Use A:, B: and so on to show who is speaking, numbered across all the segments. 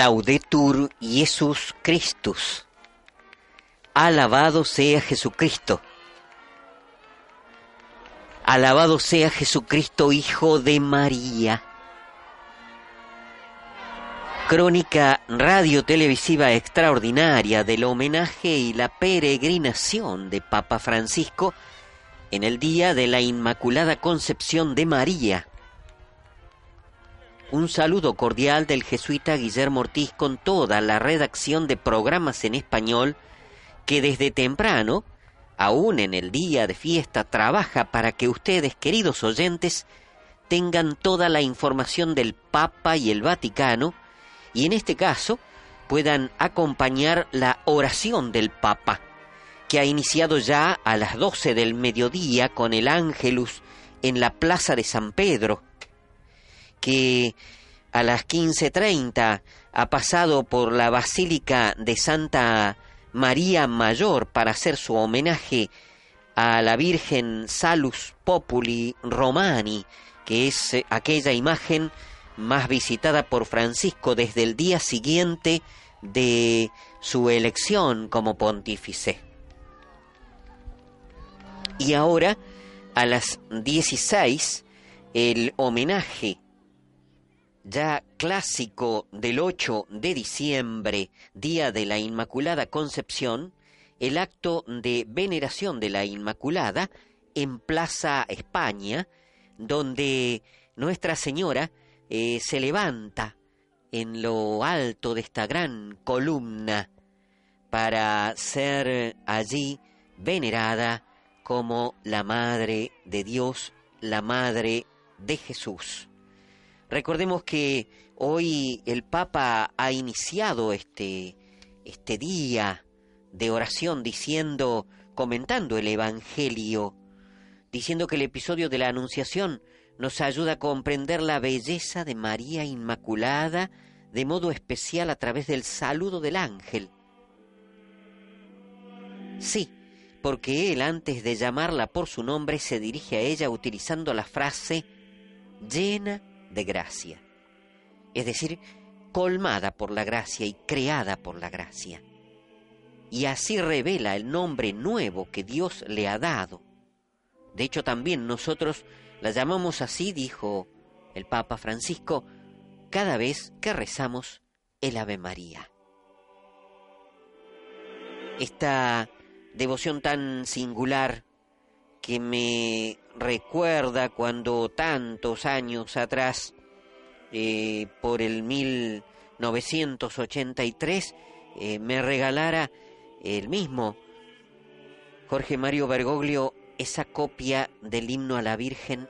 A: Laudetur Jesus Christus. Alabado sea Jesucristo. Alabado sea Jesucristo, Hijo de María. Crónica radio televisiva extraordinaria del homenaje y la peregrinación de Papa Francisco en el día de la Inmaculada Concepción de María. Un saludo cordial del jesuita Guillermo Ortiz con toda la redacción de programas en español que desde temprano, aún en el día de fiesta, trabaja para que ustedes, queridos oyentes, tengan toda la información del Papa y el Vaticano y en este caso puedan acompañar la oración del Papa, que ha iniciado ya a las 12 del mediodía con el Ángelus en la Plaza de San Pedro que a las 15.30 ha pasado por la Basílica de Santa María Mayor para hacer su homenaje a la Virgen Salus Populi Romani, que es eh, aquella imagen más visitada por Francisco desde el día siguiente de su elección como pontífice. Y ahora, a las 16, el homenaje ya clásico del 8 de diciembre, día de la Inmaculada Concepción, el acto de veneración de la Inmaculada en Plaza España, donde Nuestra Señora eh, se levanta en lo alto de esta gran columna para ser allí venerada como la Madre de Dios, la Madre de Jesús. Recordemos que hoy el Papa ha iniciado este, este día de oración diciendo, comentando el Evangelio, diciendo que el episodio de la Anunciación nos ayuda a comprender la belleza de María Inmaculada de modo especial a través del saludo del ángel. Sí, porque él antes de llamarla por su nombre se dirige a ella utilizando la frase llena de gracia, es decir, colmada por la gracia y creada por la gracia. Y así revela el nombre nuevo que Dios le ha dado. De hecho, también nosotros la llamamos así, dijo el Papa Francisco, cada vez que rezamos el Ave María. Esta devoción tan singular que me recuerda cuando tantos años atrás, eh, por el 1983, eh, me regalara el mismo Jorge Mario Bergoglio esa copia del himno a la Virgen,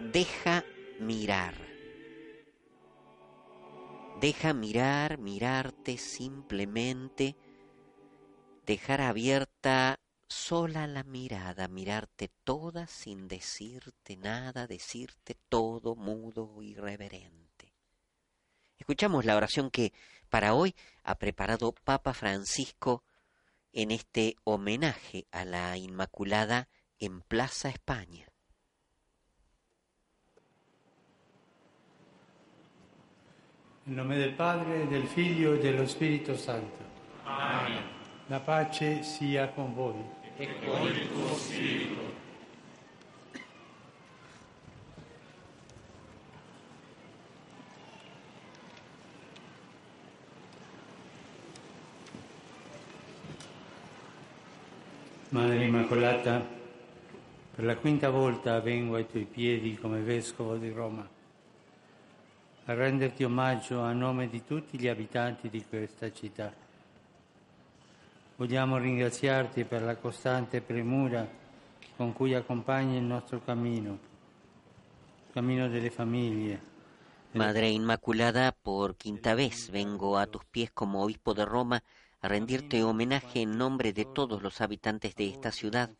A: Deja mirar. Deja mirar, mirarte simplemente, dejar abierta sola la mirada, mirarte toda sin decirte nada, decirte todo mudo y reverente. Escuchamos la oración que para hoy ha preparado Papa Francisco en este homenaje a la Inmaculada en Plaza España.
B: En nombre del Padre, del Figlio y del Espíritu Santo.
C: Amén.
B: La pace sia con voi.
C: E con il tuo spirito.
B: Madre Immacolata, per la quinta volta vengo ai tuoi piedi come Vescovo di Roma a renderti omaggio a nome di tutti gli abitanti di questa città. Vogliamo ringraziarti per la costante premura con cui accompagni il nostro cammino, il cammino delle famiglie.
A: Madre Inmaculada, por quinta vez vengo a tus pies como obispo de Roma a rendirte homenaje en nombre de todos los habitantes de esta ciudad.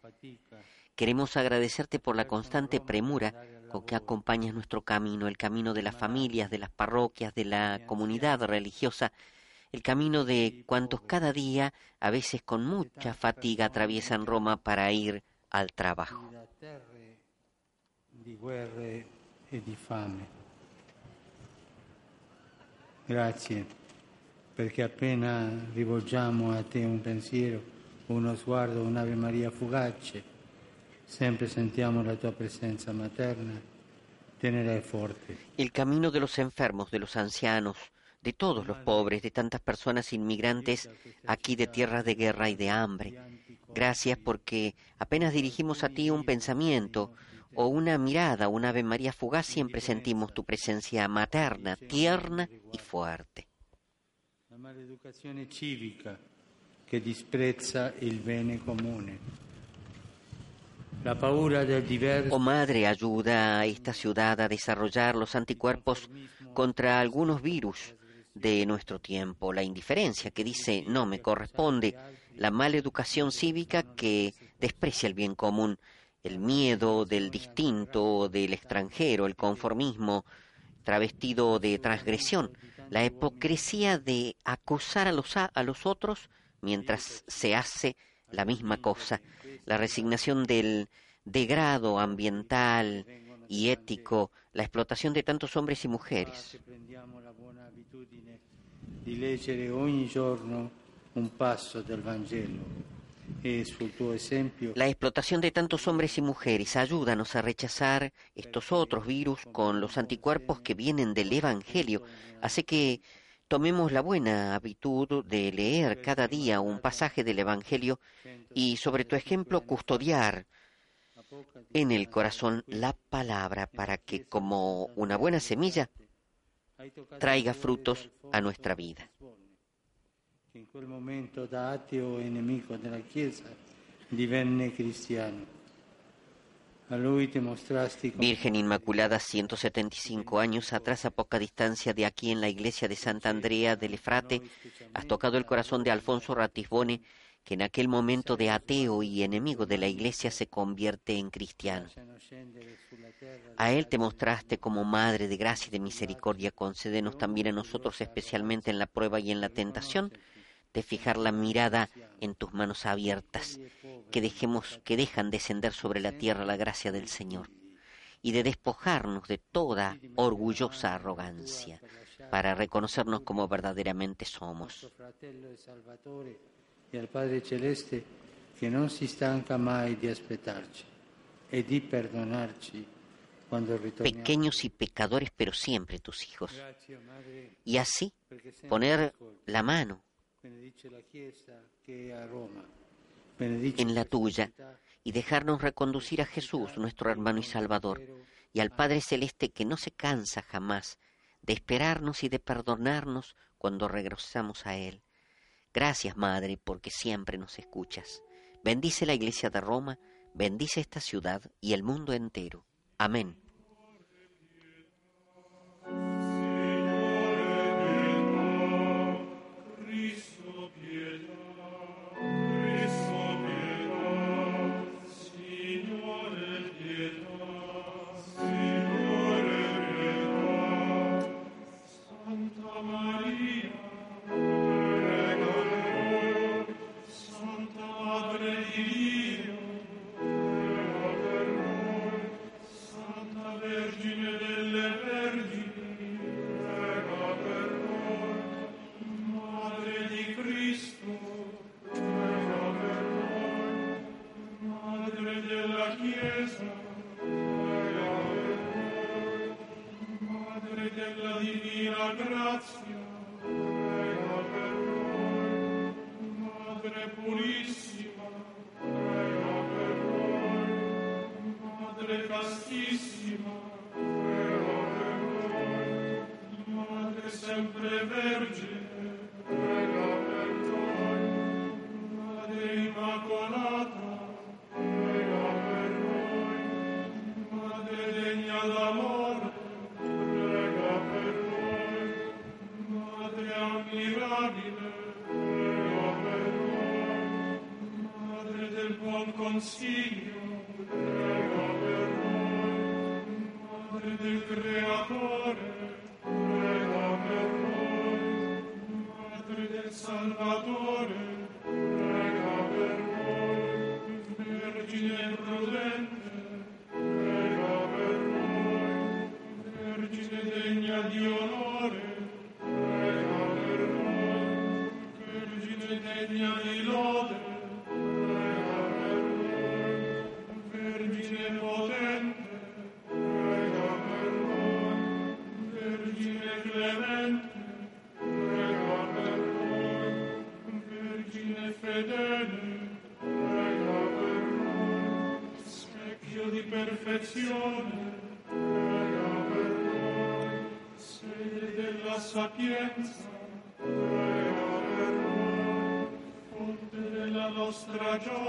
A: Queremos agradecerte por la constante premura con que acompañas nuestro camino, el camino de las familias, de las parroquias, de la comunidad religiosa, el camino de cuantos cada día, a veces con mucha fatiga, atraviesan Roma para ir al trabajo.
B: e. Grazie, perché appena rivolgiamo a te un pensiero, uno sguardo, un'Ave Maria fugace, sempre sentiamo la tua presenza materna, tenera e forte.
A: El camino de los enfermos, de los ancianos, de todos los pobres, de tantas personas inmigrantes aquí de tierras de guerra y de hambre. Gracias porque apenas dirigimos a ti un pensamiento o una mirada, una Ave María fugaz, siempre sentimos tu presencia materna, tierna y fuerte.
B: La maleducazione civica che disprezza il bene comune. La paura del diverso.
A: Oh Madre, ayuda a esta ciudad a desarrollar los anticuerpos contra algunos virus de nuestro tiempo, la indiferencia que dice no me corresponde, la mala educación cívica que desprecia el bien común, el miedo del distinto, del extranjero, el conformismo travestido de transgresión, la hipocresía de acusar a los, a, a los otros mientras se hace la misma cosa, la resignación del degrado ambiental y ético, la explotación de tantos hombres y mujeres.
B: La Vangelo e
A: La explotación de tantos hombres y mujeres ayúdanos a rechazar estos otros virus con los anticuerpos que vienen del Evangelio. Hace que tomemos la buena habitud de leer cada día un pasaje del Evangelio y sobre tu ejemplo custodiar en el corazón la palabra para que como una buena semilla traiga frutos a nuestra vida.
B: in quel momento da ateo e nemico della Chiesa divenne cristiano. A come
A: Virgen Inmaculada, 175 años atrás, a poca distancia de aquí en la iglesia de Santa Andrea del Efrate, has tocado el corazón de Alfonso Ratisbone, que en aquel momento de ateo y enemigo de la iglesia se convierte en cristiano. A él te mostraste como Madre de gracia y de misericordia. Concédenos también a nosotros, especialmente en la prueba y en la tentación, de fijar la mirada en tus manos abiertas, que dejemos que dejan descender sobre la tierra la gracia del Señor, y de despojarnos de toda orgullosa arrogancia, para reconocernos como verdaderamente somos.
B: E al Padre Celeste che non si stanca mai di aspettarci e di perdonarci ritorniamo.
A: Pequeños y pecadores, pero siempre tus hijos. Y así poner la mano en la tuya y dejarnos reconducir a Jesús, nuestro hermano y Salvador, y al Padre Celeste que no se cansa jamás de esperarnos y de perdonarnos cuando regresamos a Él. Gracias, Madre, porque siempre nos escuchas. Bendice la Iglesia de Roma, bendice esta ciudad y el mundo entero. Amén.
C: Del buon consiglio, prega per noi, Madre del Creatore, prega per noi, Madre del Salvatore, Jones.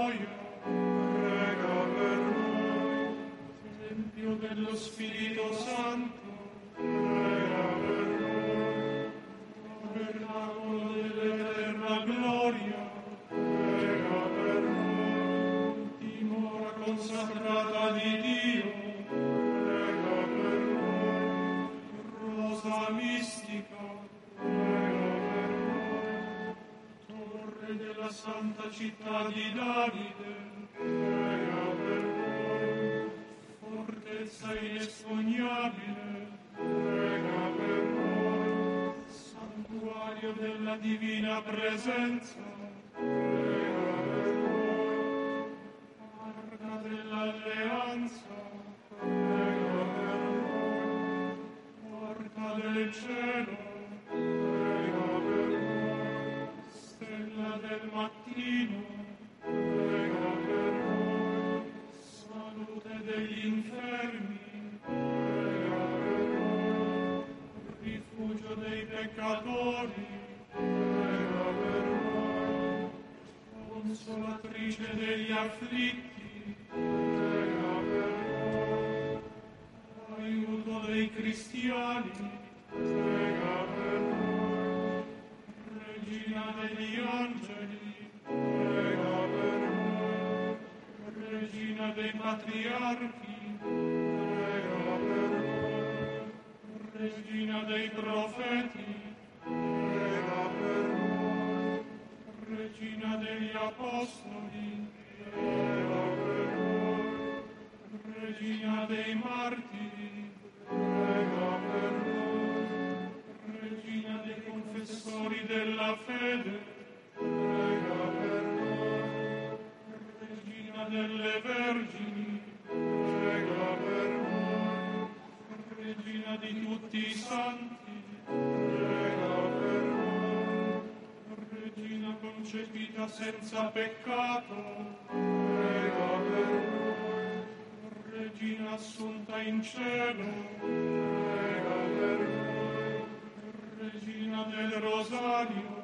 C: Santa città di Davide, prega per noi. Fortezza inespugnabile, prega per noi. Santuario della divina presenza, prega per noi. Arca dell'alleanza, prega per noi. Porta del cielo, afflitti, prega per noi. Aiuto dei cristiani, prega per noi. Regina degli angeli, prega per noi. Regina dei patriarchi, prega per noi. Regina dei profeti, prega per noi. Regina degli apostoli, senza peccato, prega per noi. Regina assunta in cielo, prega per noi. Regina del Rosario,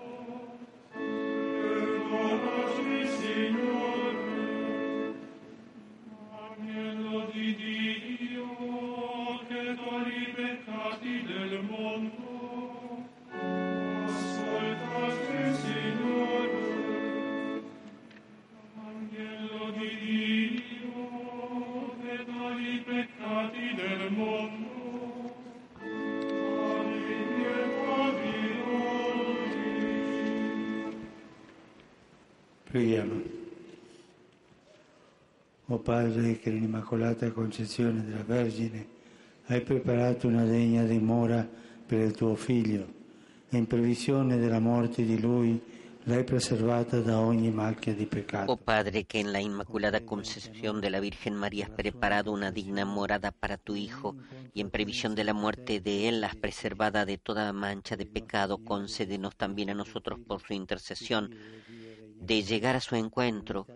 C: che
B: nell'Immacolata Concezione della Vergine hai preparato una degna dimora per il tuo Figlio e in previsione della morte di Lui l'hai preservata da ogni macchia di peccato.
A: Oh Padre, que en la Inmaculada Concepción de la Virgen María has preparado una digna morada para tu Hijo y en previsión de la muerte de Él has preservada de toda mancha de pecado, concédenos también a nosotros por su intercesión de llegar a su encuentro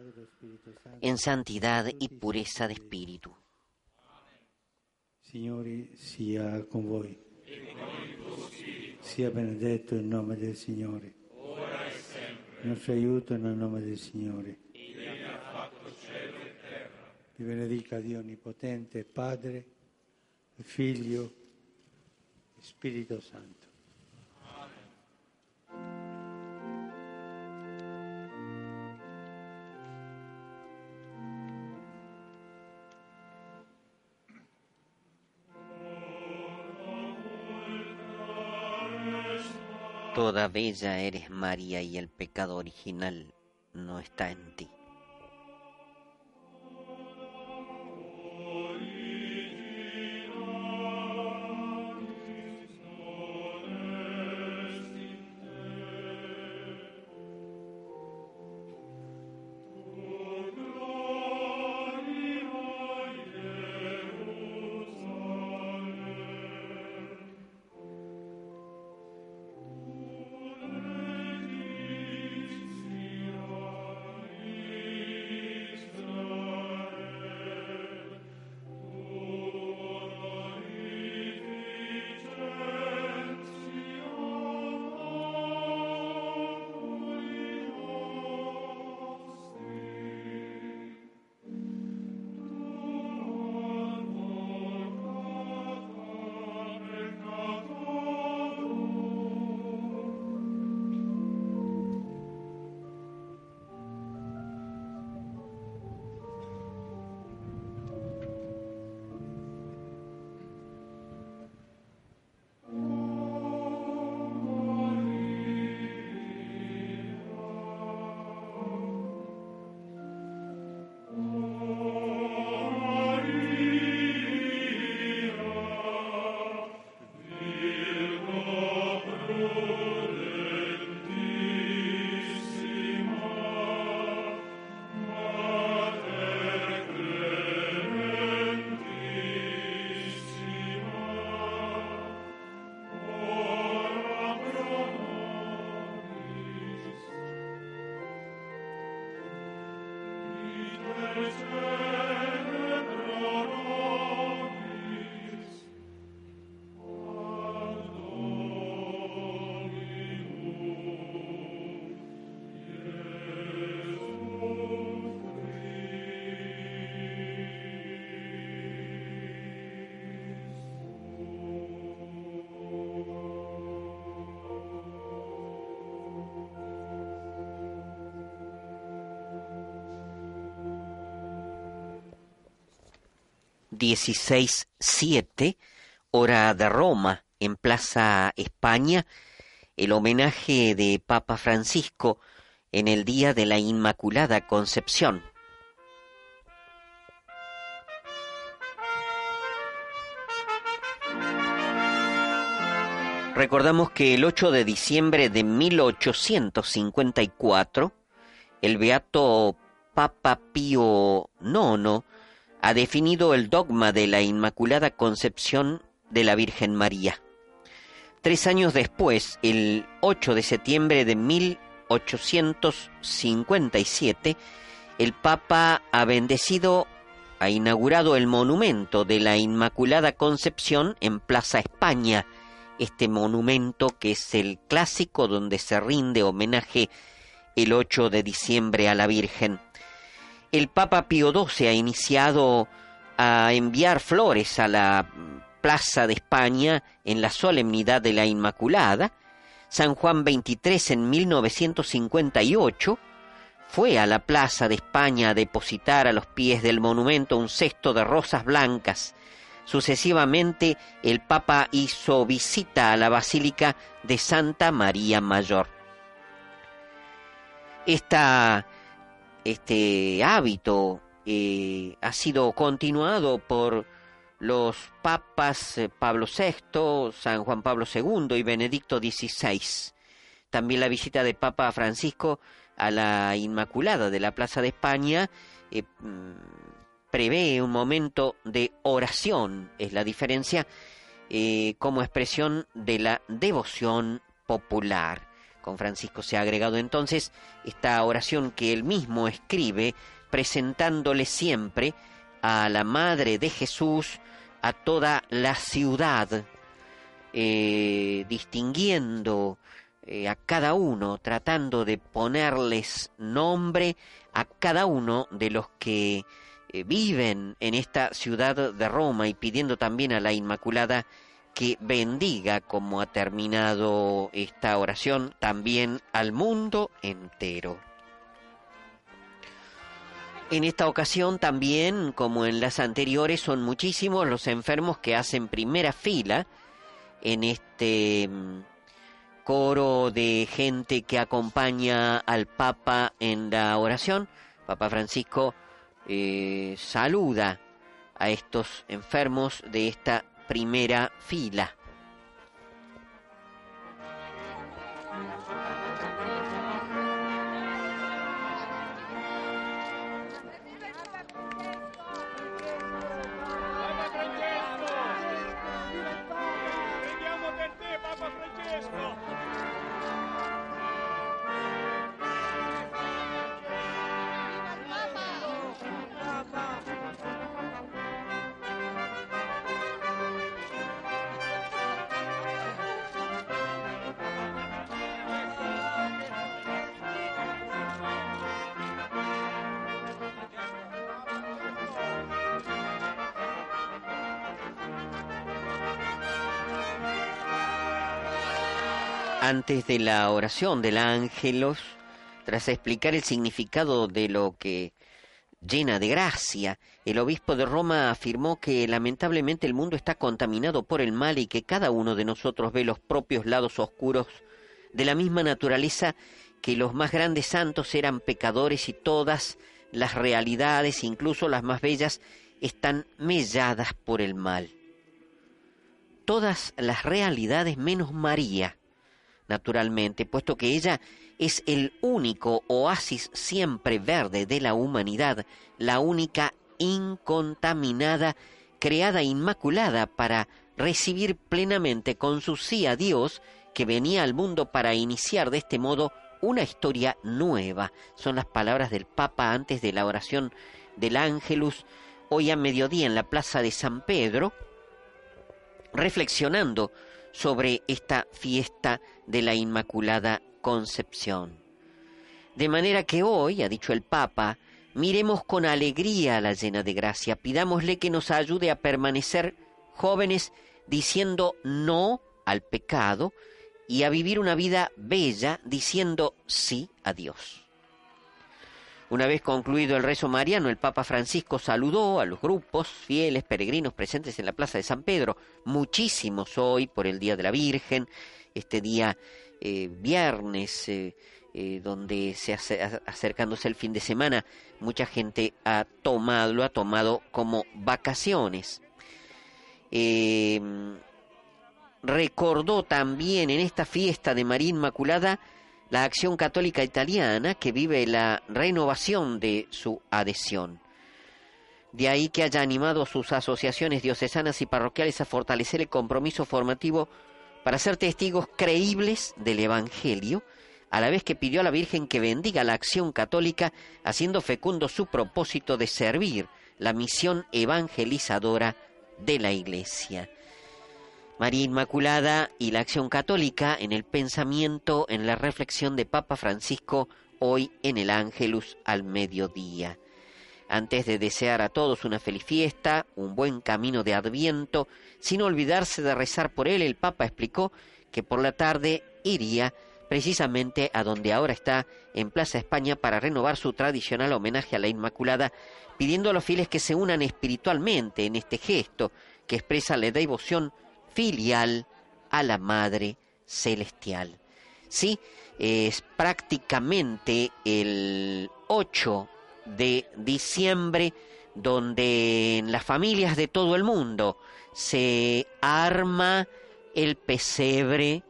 A: en santidad y pureza de espíritu.
B: Signore sia con voi. Sia benedetto il nome del Signore. Il nostro aiuto nel nome del Signore. Vi benedica Dio Onnipotente, Padre, Figlio e Spirito Santo.
A: Toda bella eres María y el pecado original no está en ti. Dieciséis siete, hora de Roma, en Plaza España, el homenaje de Papa Francisco en el Día de la Inmaculada Concepción. Recordamos que el 8 de diciembre de 1854, el beato Papa Pío IX ha definido el dogma de la Inmaculada Concepción de la Virgen María. Tres años después, el 8 de septiembre de 1857, el Papa ha bendecido, ha inaugurado el monumento de la Inmaculada Concepción en Plaza España, este monumento que es el clásico donde se rinde homenaje el 8 de diciembre a la Virgen. El Papa Pío XII ha iniciado a enviar flores a la Plaza de España en la solemnidad de la Inmaculada. San Juan XXIII en 1958 fue a la Plaza de España a depositar a los pies del monumento un cesto de rosas blancas Sucesivamente, el Papa hizo visita a la Basílica de Santa María Mayor. Esta, este hábito eh, ha sido continuado por los papas eh, Pablo VI, San Juan Pablo II y Benedicto XVI. También la visita de Papa Francisco a la Inmaculada de la Plaza de España eh, prevé un momento de oración, es la diferencia, como expresión de la devoción popular. Con Francisco se ha agregado entonces esta oración que él mismo escribe, presentándole siempre a la Madre de Jesús, a toda la ciudad, eh, distinguiendo eh, a cada uno, tratando de ponerles nombre a cada uno de los que eh, viven en esta ciudad de Roma y pidiendo también a la Inmaculada que bendiga, como ha terminado esta oración, también al mundo entero. En esta ocasión también, como en las anteriores, son muchísimos los enfermos que hacen primera fila en este coro de gente que acompaña al Papa en la oración. Papa Francisco eh, saluda a estos enfermos de esta primera fila. Antes de la oración del ángelos, tras explicar el significado de lo que llena de gracia, el obispo de Roma afirmó que lamentablemente el mundo está contaminado por el mal y que cada uno de nosotros ve los propios lados oscuros de la misma naturaleza que los más grandes santos eran pecadores y todas las realidades, incluso las más bellas, están melladas por el mal. Todas las realidades menos María, naturalmente, puesto que ella es el único oasis siempre verde de la humanidad, la única incontaminada, creada inmaculada para recibir plenamente con su sí a Dios, que venía al mundo para iniciar de este modo una historia nueva. Son las palabras del Papa antes de la oración del Ángelus, hoy a mediodía en la Plaza de San Pedro, reflexionando sobre esta fiesta de la Inmaculada Concepción. De manera que hoy, ha dicho el Papa, miremos con alegría a la llena de gracia, pidámosle que nos ayude a permanecer jóvenes diciendo no al pecado y a vivir una vida bella diciendo sí a Dios. Una vez concluido el rezo mariano, el Papa Francisco saludó a los grupos fieles peregrinos presentes en la Plaza de San Pedro, muchísimos hoy por el Día de la Virgen, este día eh, viernes, eh, eh, donde se hace, acercándose el fin de semana, mucha gente ha tomado, lo ha tomado como vacaciones. Recordó también en esta fiesta de María Inmaculada la acción católica italiana que vive la renovación de su adhesión. De ahí que haya animado sus asociaciones diocesanas y parroquiales a fortalecer el compromiso formativo para ser testigos creíbles del Evangelio, a la vez que pidió a la Virgen que bendiga la acción católica, haciendo fecundo su propósito de servir la misión evangelizadora de la Iglesia. María Inmaculada y la acción católica en el pensamiento, en la reflexión de Papa Francisco hoy en el Ángelus al mediodía. Antes de desear a todos una feliz fiesta, un buen camino de adviento, sin olvidarse de rezar por él, el Papa explicó que por la tarde iría precisamente a donde ahora está, en Plaza España, para renovar su tradicional homenaje a la Inmaculada, pidiendo a los fieles que se unan espiritualmente en este gesto que expresa la devoción filial a la Madre Celestial. Sí, es prácticamente el 8 de diciembre donde en las familias de todo el mundo se arma el pesebre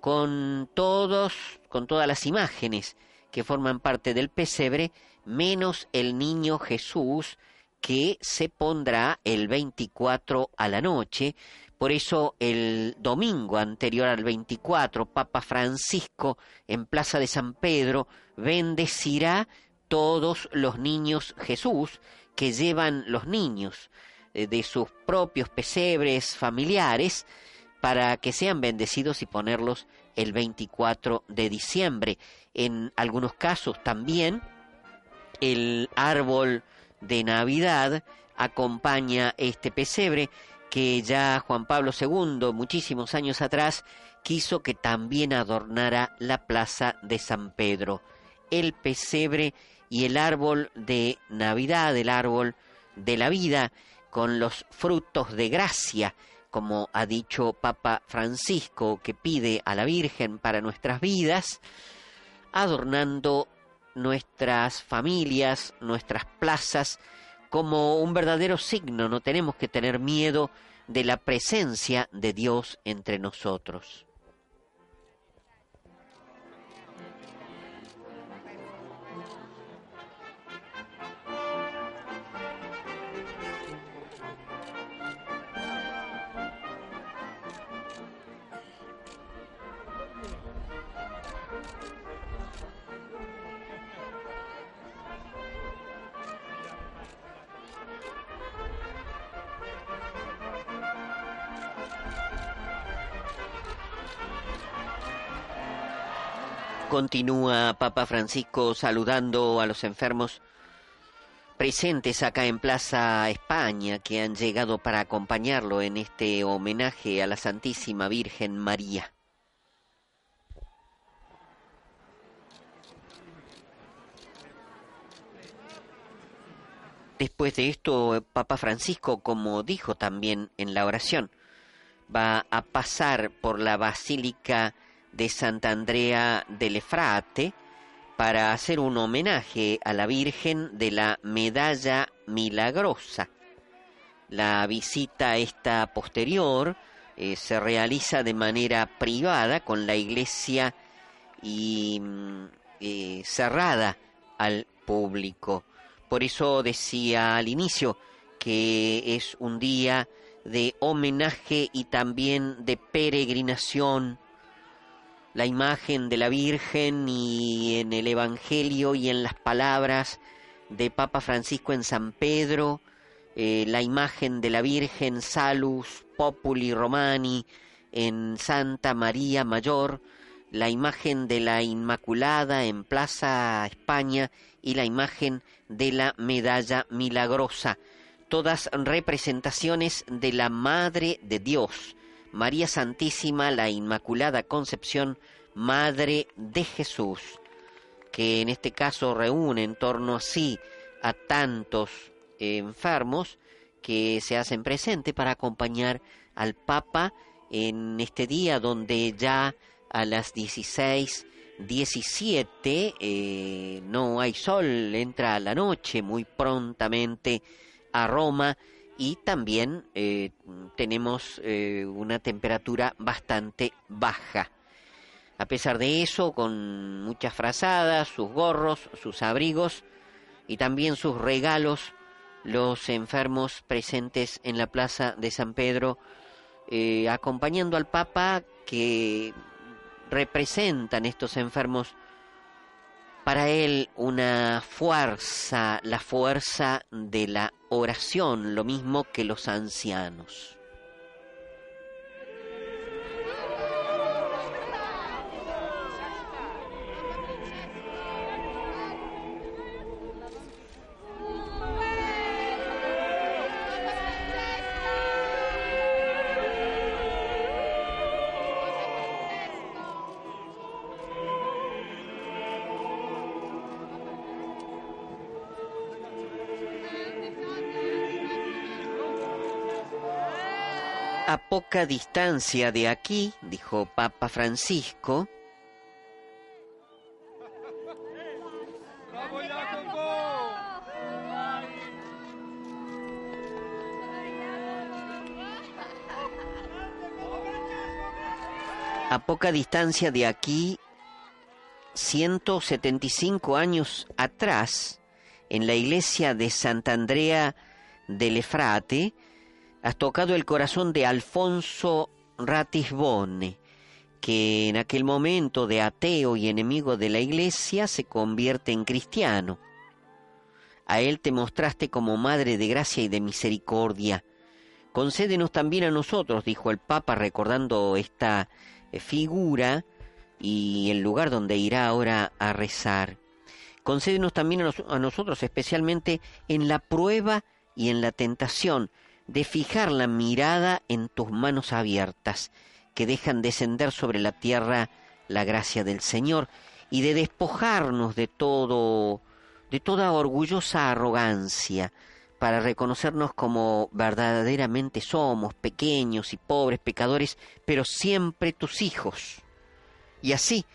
A: con todos con todas las imágenes que forman parte del pesebre menos el niño Jesús que se pondrá el 24 a la noche por eso el domingo anterior al 24, Papa Francisco en Plaza de San Pedro bendecirá todos los niños Jesús que llevan los niños eh, de sus propios pesebres familiares para que sean bendecidos y ponerlos el 24 de diciembre. En algunos casos también el árbol de Navidad acompaña este pesebre que ya Juan Pablo II, muchísimos años atrás, quiso que también adornara la plaza de San Pedro. El pesebre y el árbol de Navidad, el árbol de la vida, con los frutos de gracia, como ha dicho Papa Francisco, que pide a la Virgen para nuestras vidas, adornando nuestras familias, nuestras plazas, como un verdadero signo. No tenemos que tener miedo de la presencia de Dios entre nosotros. Continúa Papa Francisco saludando a los enfermos presentes acá en Plaza España que han llegado para acompañarlo en este homenaje a la Santísima Virgen María. Después de esto, Papa Francisco, como dijo también en la oración, va a pasar por la Basílica de Santa Andrea del Efrate para hacer un homenaje a la Virgen de la Medalla Milagrosa. La visita esta posterior eh, se realiza de manera privada con la iglesia y mm, eh, cerrada al público. Por eso decía al inicio que es un día de homenaje y también de peregrinación la imagen de la Virgen y en el Evangelio y en las palabras de Papa Francisco en San Pedro, eh, la imagen de la Virgen Salus Populi Romani en Santa María Mayor, la imagen de la Inmaculada en Plaza España y la imagen de la Medalla Milagrosa, todas representaciones de la Madre de Dios, María Santísima, la Inmaculada Concepción, Madre de Jesús, que en este caso reúne en torno así a tantos enfermos que se hacen presente para acompañar al Papa en este día donde ya a las 16, 17 eh, no hay sol, entra la noche muy prontamente a Roma y también eh, tenemos eh, una temperatura bastante baja. A pesar de eso, con muchas frazadas, sus gorros, sus abrigos y también sus regalos, los enfermos presentes en la plaza de San Pedro, eh, acompañando al Papa que representan estos enfermos para él una fuerza, la fuerza de la oración, lo mismo que los ancianos. Poca distancia de aquí, dijo Papa Francisco, a poca distancia de aquí, 175 años atrás, en la iglesia de Santa Andrea del Efrate, has tocado el corazón de Alfonso Ratisbonne, que en aquel momento de ateo y enemigo de la iglesia se convierte en cristiano. A él te mostraste como madre de gracia y de misericordia. Concédenos también a nosotros, dijo el Papa recordando esta eh, figura y el lugar donde irá ahora a rezar. Concédenos también a, a nosotros, especialmente en la prueba y en la tentación, de fijar la mirada en tus manos abiertas, que dejan descender sobre la tierra la gracia del Señor, y de despojarnos de todo, de toda orgullosa arrogancia, para reconocernos como verdaderamente somos, pequeños y pobres pecadores, pero siempre tus hijos. Y así,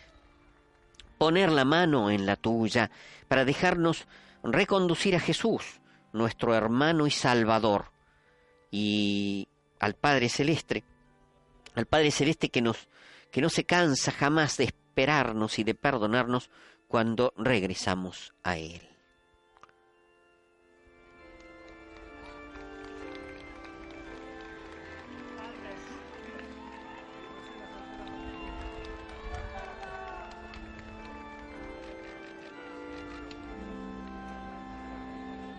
A: poner la mano en la tuya para dejarnos reconducir a Jesús, nuestro hermano y Salvador, y al Padre Celeste, al Padre Celeste que nos que no se cansa jamás de esperarnos y de perdonarnos cuando regresamos a Él.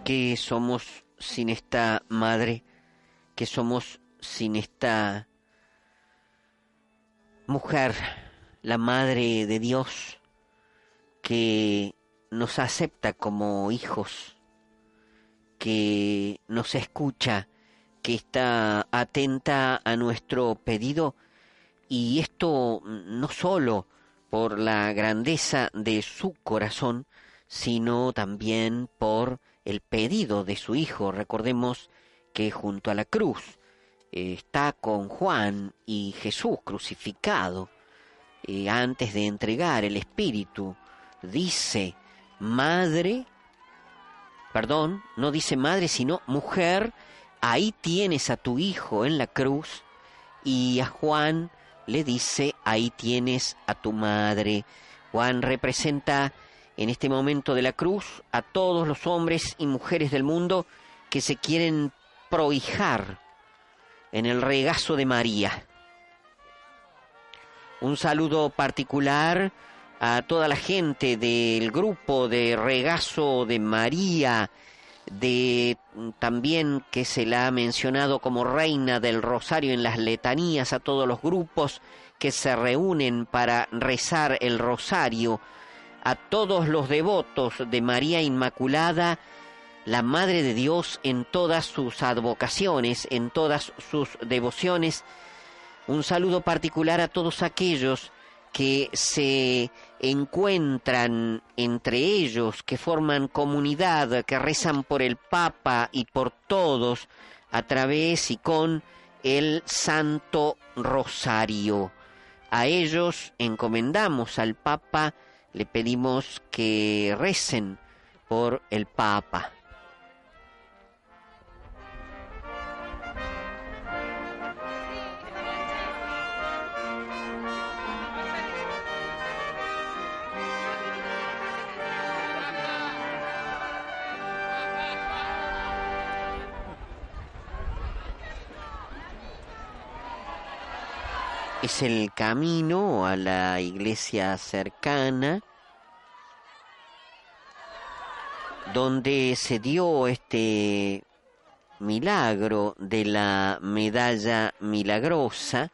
A: ¿Qué somos sin esta madre? ¿Qué somos sin esta mujer, la madre de Dios, que nos acepta como hijos, que nos escucha, que está atenta a nuestro pedido, y esto no solo por la grandeza de su corazón, sino también por el pedido de su Hijo. Recordemos que junto a la cruz está con Juan y Jesús crucificado. Eh, antes de entregar el Espíritu, dice, madre, perdón, no dice madre, sino mujer, ahí tienes a tu hijo en la cruz, y a Juan le dice, ahí tienes a tu madre. Juan representa en este momento de la cruz a todos los hombres y mujeres del mundo que se quieren prohijar en el regazo de María. Un saludo particular a toda la gente del grupo de regazo de María, de también que se la ha mencionado como reina del rosario en las letanías, a todos los grupos que se reúnen para rezar el rosario, a todos los devotos de María Inmaculada, la Madre de Dios en todas sus advocaciones, en todas sus devociones. Un saludo particular a todos aquellos que se encuentran entre ellos, que forman comunidad, que rezan por el Papa y por todos a través y con el Santo Rosario. A ellos encomendamos al Papa, le pedimos que recen por el Papa. Es el camino a la iglesia cercana donde se dio este milagro de la medalla milagrosa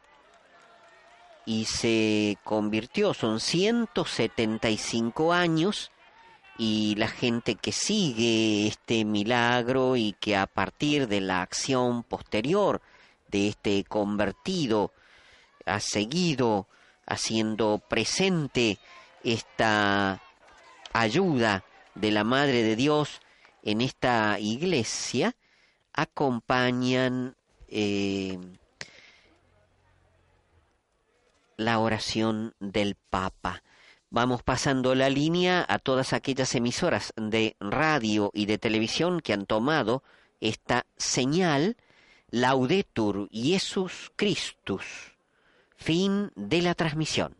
A: y se convirtió, son 175 años y la gente que sigue este milagro y que a partir de la acción posterior de este convertido ha seguido haciendo presente esta ayuda de la Madre de Dios en esta iglesia, acompañan eh, la oración del Papa. Vamos pasando la línea a todas aquellas emisoras de radio y de televisión que han tomado esta señal Laudetur Jesus Christus. Fin de la transmisión.